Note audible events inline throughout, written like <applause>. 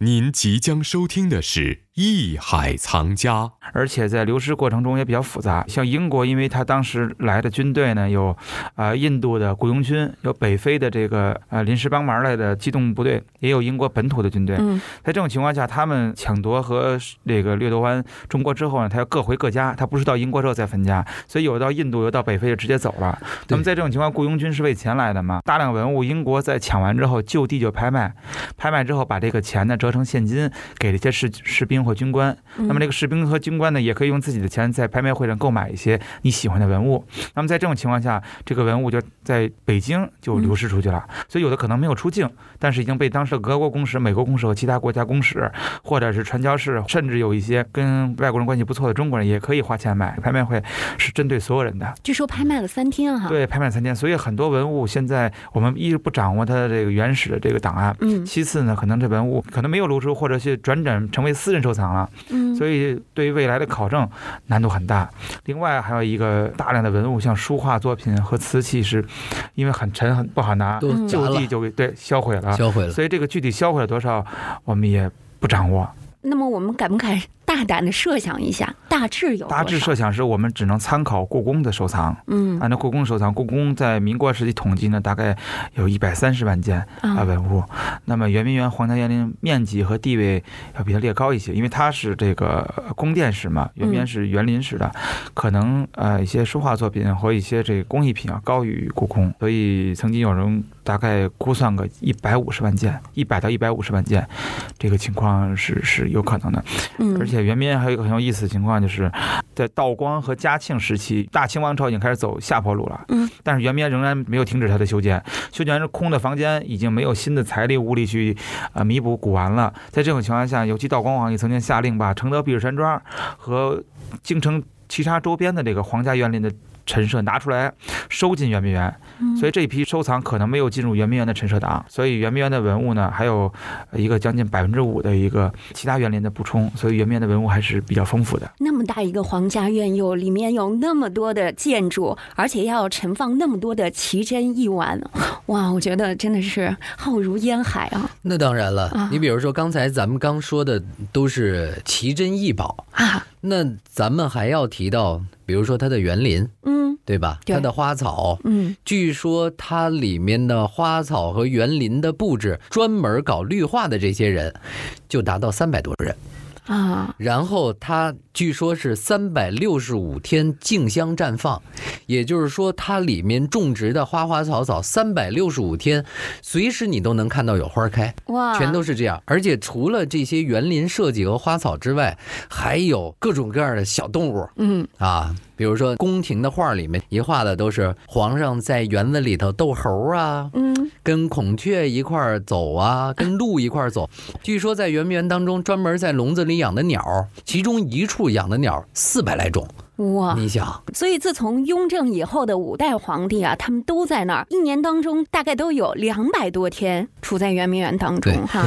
您即将收听的是《艺海藏家》，而且在流失过程中也比较复杂。像英国，因为他当时来的军队呢，有啊、印度的雇佣军，有北非的这个呃临时帮忙来的机动部队，也有英国本土的军队。嗯在这种情况下，他们抢夺和这个掠夺完中国之后呢，他要各回各家，他不是到英国之后再分家，所以有到印度，有到北非就直接走了。那么在这种情况，雇佣军是为钱来的嘛？大量文物，英国在抢完之后就地就拍卖，拍卖之后把这个钱呢折成现金给这些士士兵或军官。那么这个士兵和军官呢，也可以用自己的钱在拍卖会上购买一些你喜欢的文物。那么在这种情况下，这个文物就在北京就流失出去了。所以有的可能没有出境，但是已经被当时的俄国公使、美国公使和其他国家公使，或者是传教士，甚至有一些跟外国人关系不错的中国人，也可以花钱买。拍卖会是针对所有人的，据说拍卖了三天哈。，对，拍卖三天。所以很多文物现在我们一是不掌握它的这个原始的这个档案。嗯其次呢，可能这文物可能没有流出，或者是转诊成为私人收藏了，嗯，所以对于未来的考证难度很大。另外还有一个大量的文物，像书画作品和瓷器是，因为很沉很不好拿，就地，就给对销毁了。销毁了。所以这个具体销毁了多少，我们也不掌握。那么我们敢不敢大胆的设想一下，大致有大致设想是我们只能参考故宫的收藏。嗯按照故宫收藏，故宫在民国时期统计呢，大概有一百三十万件啊啊文物。那么圆明园皇家园林面积和地位要比它略高一些，因为它是这个宫殿式嘛，圆明园是园林式的，可能呃一些书画作品和一些这个工艺品要高于故宫，所以曾经有人大概估算个一百五十万件，一百到一百五十万件，这个情况是是有可能的。嗯，而且圆明园还有一个很有意思的情况，就是在道光和嘉庆时期，大清王朝已经开始走下坡路了。嗯，但是圆明园仍然没有停止它的修建，修建完是空的房间，已经没有新的财力物力去呃弥补古玩了。在这种情况下，尤其道光皇帝曾经下令把承德避暑山庄和京城其他周边的这个皇家园林的陈设拿出来收进圆明园，嗯。所以这一批收藏可能没有进入圆明园的陈设档，所以圆明园的文物呢，还有呃一个将近百分之五的一个其他园林的补充，所以圆明园的文物还是比较丰富的。那么大一个皇家院有里面有那么多的建筑，而且要盛放那么多的奇珍异玩，哇，我觉得真的是浩如烟海啊。那当然了啊，你比如说刚才咱们刚说的都是奇珍异宝，啊！那咱们还要提到，比如说它的园林，嗯对吧？对它的花草，嗯据说它里面的花草和园林的布置，专门搞绿化的这些人，就达到三百多人。啊，然后它据说是三百六十五天竞相绽放，也就是说它里面种植的花花草草三百六十五天，随时你都能看到有花开，哇，全都是这样。而且除了这些园林设计和花草之外，还有各种各样的小动物嗯。啊，比如说宫廷的画里面一画的都是皇上在园子里头逗猴啊，嗯跟孔雀一块儿走啊，<laughs> 跟鹿一块儿走。据说在圆明园当中，专门在笼子里养的鸟，其中一处养的鸟四百来种。哇，你想，所以自从雍正以后的五代皇帝啊，他们都在那儿，一年当中大概都有两百多天处在圆明园当中哈。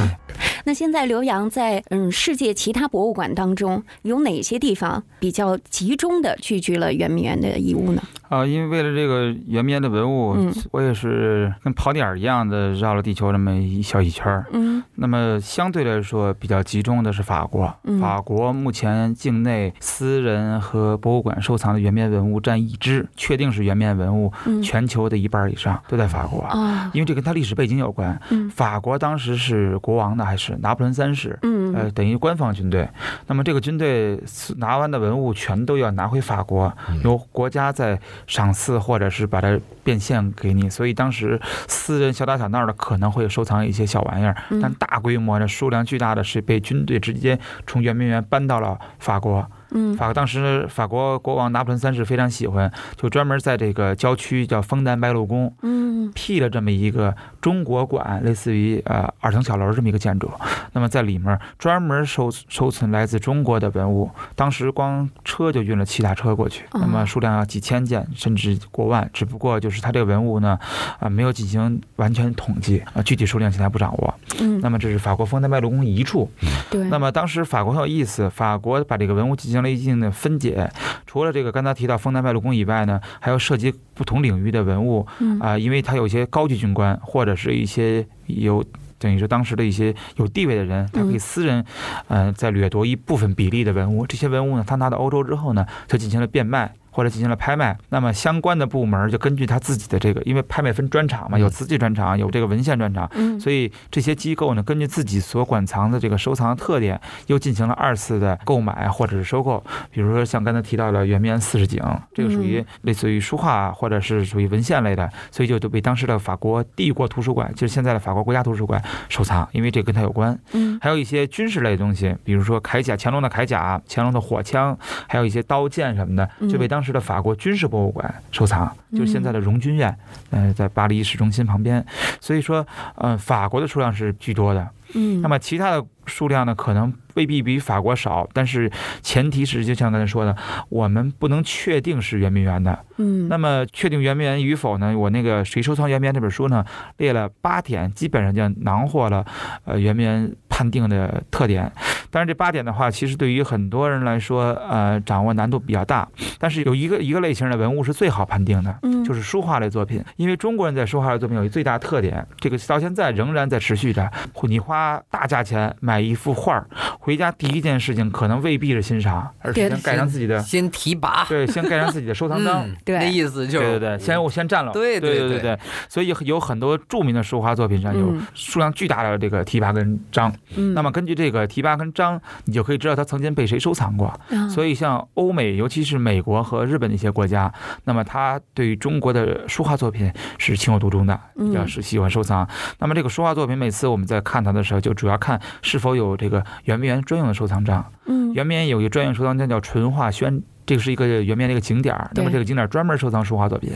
那现在刘洋在嗯世界其他博物馆当中有哪些地方比较集中的聚集了圆明园的遗物呢？啊，因为为了这个圆边的文物，嗯。我也是跟跑点儿一样的绕了地球这么一小一圈儿。嗯。那么相对来说比较集中的是法国，嗯。法国目前境内私人和博物馆收藏的圆边文物占已知，确定是圆边文物，嗯。全球的一半以上都在法国。啊因为这跟它历史背景有关，嗯。法国当时是国王的还是拿破仑三世，嗯呃，等于官方军队。那么这个军队拿完的文物全都要拿回法国，由国家再赏赐或者是把它变现给你。所以当时私人小打小闹的可能会收藏一些小玩意儿，嗯但大规模的数量巨大的是被军队直接从圆明园搬到了法国。嗯法当时法国国王拿破仑三世非常喜欢，就专门在这个郊区叫枫丹白露宫。嗯辟了这么一个中国馆，类似于呃二层小楼这么一个建筑。那么在里面专门收收存来自中国的文物，当时光车就运了七大车过去，哦那么数量要几千件甚至过万。只不过就是它这个文物呢，啊、没有进行完全统计啊、具体数量现在不掌握。嗯，那么这是法国枫丹白露宫一处。对，那么当时法国很有意思，法国把这个文物进行了一定的分解，除了这个刚才提到枫丹白露宫以外呢，还有涉及不同领域的文物嗯啊、因为他有一些高级军官或者是一些有等于说当时的一些有地位的人，他可以私人，呃，在掠夺一部分比例的文物。这些文物呢，他拿到欧洲之后呢，就进行了变卖。或者进行了拍卖，那么相关的部门就根据他自己的这个，因为拍卖分专场嘛，有瓷器专场，有这个文献专场，嗯所以这些机构呢，根据自己所馆藏的这个收藏的特点，又进行了二次的购买或者是收购。比如说像刚才提到的圆明园四十景，这个属于类似于书画或者是属于文献类的，所以就都被当时的法国帝国图书馆，就是现在的法国国家图书馆收藏，因为这跟它有关。嗯还有一些军事类的东西，比如说铠甲，乾隆的铠甲、乾隆的火枪，还有一些刀剑什么的，就被当时的法国军事博物馆收藏，就是现在的荣军院，呃，在巴黎市中心旁边。所以说，呃，法国的数量是居多的。嗯，那么其他的数量呢，可能未必比法国少，但是前提是就像刚才说的，我们不能确定是圆明园的。嗯那么确定圆明园与否呢？我那个《谁收藏圆明园》这本书呢，列了八点，基本上就囊括了呃圆明园判定的特点。当然，这八点的话，其实对于很多人来说，呃，掌握难度比较大。但是有一个一个类型的文物是最好判定的，嗯就是书画类作品。因为中国人在书画类作品有一最大特点，这个到现在仍然在持续着。你花大价钱买一幅画儿，回家第一件事情可能未必是欣赏，而是对先盖上自己的。先提拔，对，先盖上自己的收藏 <laughs> 章，嗯，对那意思就是，对对对，先我先占了，对对对对对对，所以有很多著名的书画作品上有嗯数量巨大的这个提拔跟章，嗯，那么根据这个提拔跟章，你就可以知道它曾经被谁收藏过。所以以像欧美，尤其是美国和日本的一些国家，那么它对于中国的书画作品是情有独钟的，比较嗯是喜欢收藏。那么这个书画作品，每次我们在看它的时候，就主要看是否有这个圆明园专用的收藏章。嗯圆明园有一个专用收藏章叫纯画轩，这个是一个圆明园的一个景点儿。那么这个景点儿专门收藏书画作品。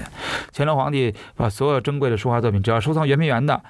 乾隆皇帝把所有珍贵的书画作品，只要收藏圆明园的，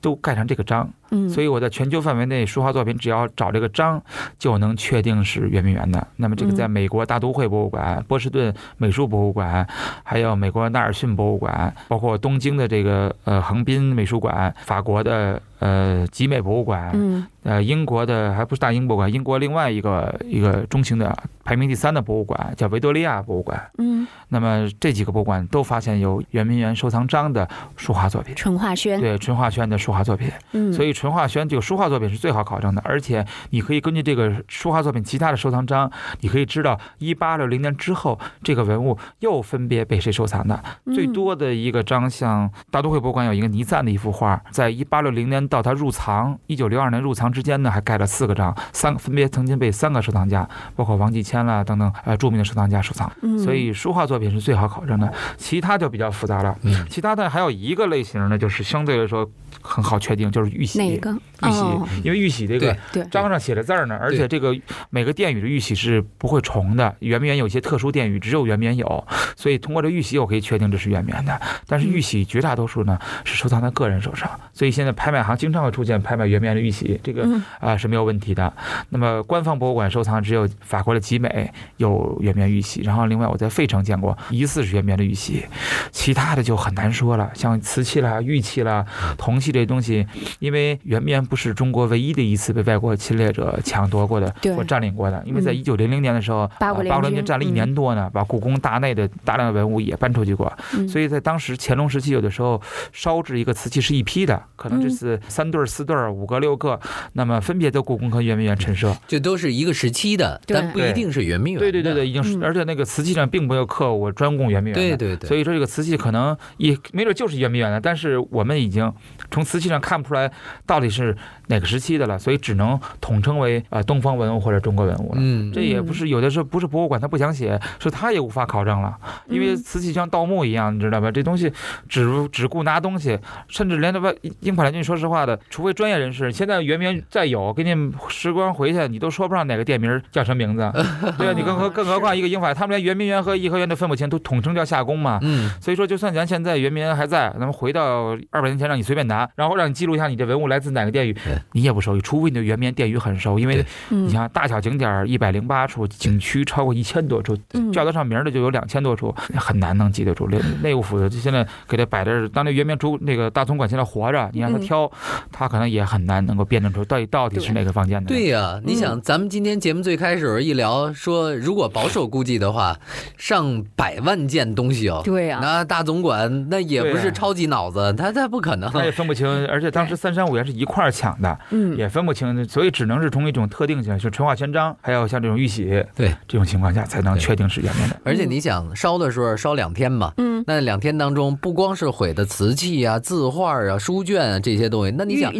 都盖上这个章。嗯，所以我在全球范围内书画作品，只要找这个章，就能确定是圆明园的。那么这个在嗯美国大都会博物馆、波士顿美术博物馆，还有美国纳尔逊博物馆，包括东京的这个呃横滨美术馆、法国的呃集美博物馆，嗯呃，英国的还不是大英博物馆，英国另外一个一个中型的排名第三的博物馆叫维多利亚博物馆。嗯，那么这几个博物馆都发现有圆明园收藏章的书画作品，淳化轩，对淳化轩的书画作品。嗯，所以淳化轩这个书画作品是最好考证的，而且你可以根据这个书画作品其他的收藏章，你可以知道一八六零年之后这个文物又分别被谁收藏的。嗯最多的一个章，像大都会博物馆有一个倪瓒的一幅画，在一八六零年到他入藏一九六二年入藏之间呢，还盖了四个章，三分别曾经被三个收藏家，包括王继谦啦等等呃著名的收藏家收藏。嗯，所以书画作品是最好考证的，其他就比较复杂了。嗯其他的还有一个类型呢，就是相对来说很好确定，就是玉玺。哪个？玉玺哦，因为玉玺这个，章上写的字儿呢，而且这个每个殿宇的玉玺是不会重的。圆明园有一些特殊殿宇只有圆明园有，所以通过这玉玺我可以确定这是圆明园的。但是玉玺绝大多数呢是收藏在个人手上，所以现在拍卖行经常会出现拍卖圆明园的玉玺，这个嗯。啊是没有问题的。那么官方博物馆收藏只有法国的集美有圆明园玉玺，然后另外我在费城见过疑似是圆明园的玉玺，其他的就很难说了，像瓷器啦、玉器啦、铜器这些东西，因为圆明园不是中国唯一的一次被外国侵略者抢夺过的对。或占领过的，因为在嗯。一九零零年的时候，八国联军军。占了一年多呢，把故宫大内的大量的文物也搬出去过，嗯。所以在当时乾隆时期，有的时候烧制一个瓷器是一批的，可能这嗯次三对儿、四对儿、五个、六个，那么分别都故宫和圆明园陈设。这都是一个时期的，对但不一定是圆明园。对对对对，已经而且那个瓷器上并没有刻我专供圆明园的。对对对，所以说这个瓷器可能也没准就是圆明园的，但是我们已经从瓷器上看不出来到底是哪个时期的了，所以只能统称为呃东方文物或者中国文物了。嗯这也不是有的时候不是博物馆他不想写，是他也无法考证了，因为嗯瓷器像盗墓一样，你知道吧？这东西只只顾拿东西，甚至连那外英法联军，说实话的，除非专业人士，现在圆明园再有，给你时光回去，你都说不上哪个店名叫什么名字，<laughs> 对啊，你更何 <laughs> 更何况一个英法，他们连圆明园和颐和园都分不清，都统称叫夏宫嘛。嗯，所以说，就算咱现在圆明园还在，咱们回到二百年前让你随便拿，然后让你记录一下你这文物来自哪个殿宇，你也不熟悉，除非你对圆明园殿宇很熟，因为你像大小景点一百零八处，景区超过一千多处，嗯。叫得上名儿的就有两千多处，很难能记得住。内内务府的现在给他摆着，当那圆明主那个大总管现在活着，你让他嗯。挑，他可能也很难能够辨认出到底到底是哪个房间的。对呀、你嗯想，咱们今天节目最开始一聊说，如果保守估计的话，上百万件东西哦。对啊，那大总管那也不是超级脑子，他他不可能。他也分不清，而且当时三山五院是一块儿抢的，嗯，也分不清，所以只能是从一种特定性，就淳化宣章，还有像这种玉玺，对这种情况下才能确定是圆明的。而且你想烧的时候烧两天嘛，嗯，那两天当中不光是毁的瓷器啊、字画啊、书卷啊这些东西，那你想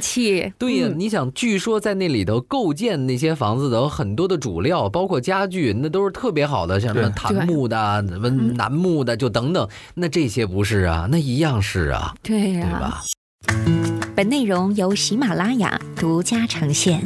对呀、嗯你想，据说在那里头构建那些房子的有很多的主料，包括家具，那都是特别好的，像什么檀木的啊、什么楠木的，就等等。那这些不是啊？那一样是啊，对呀、对吧？本内容由喜马拉雅独家呈现。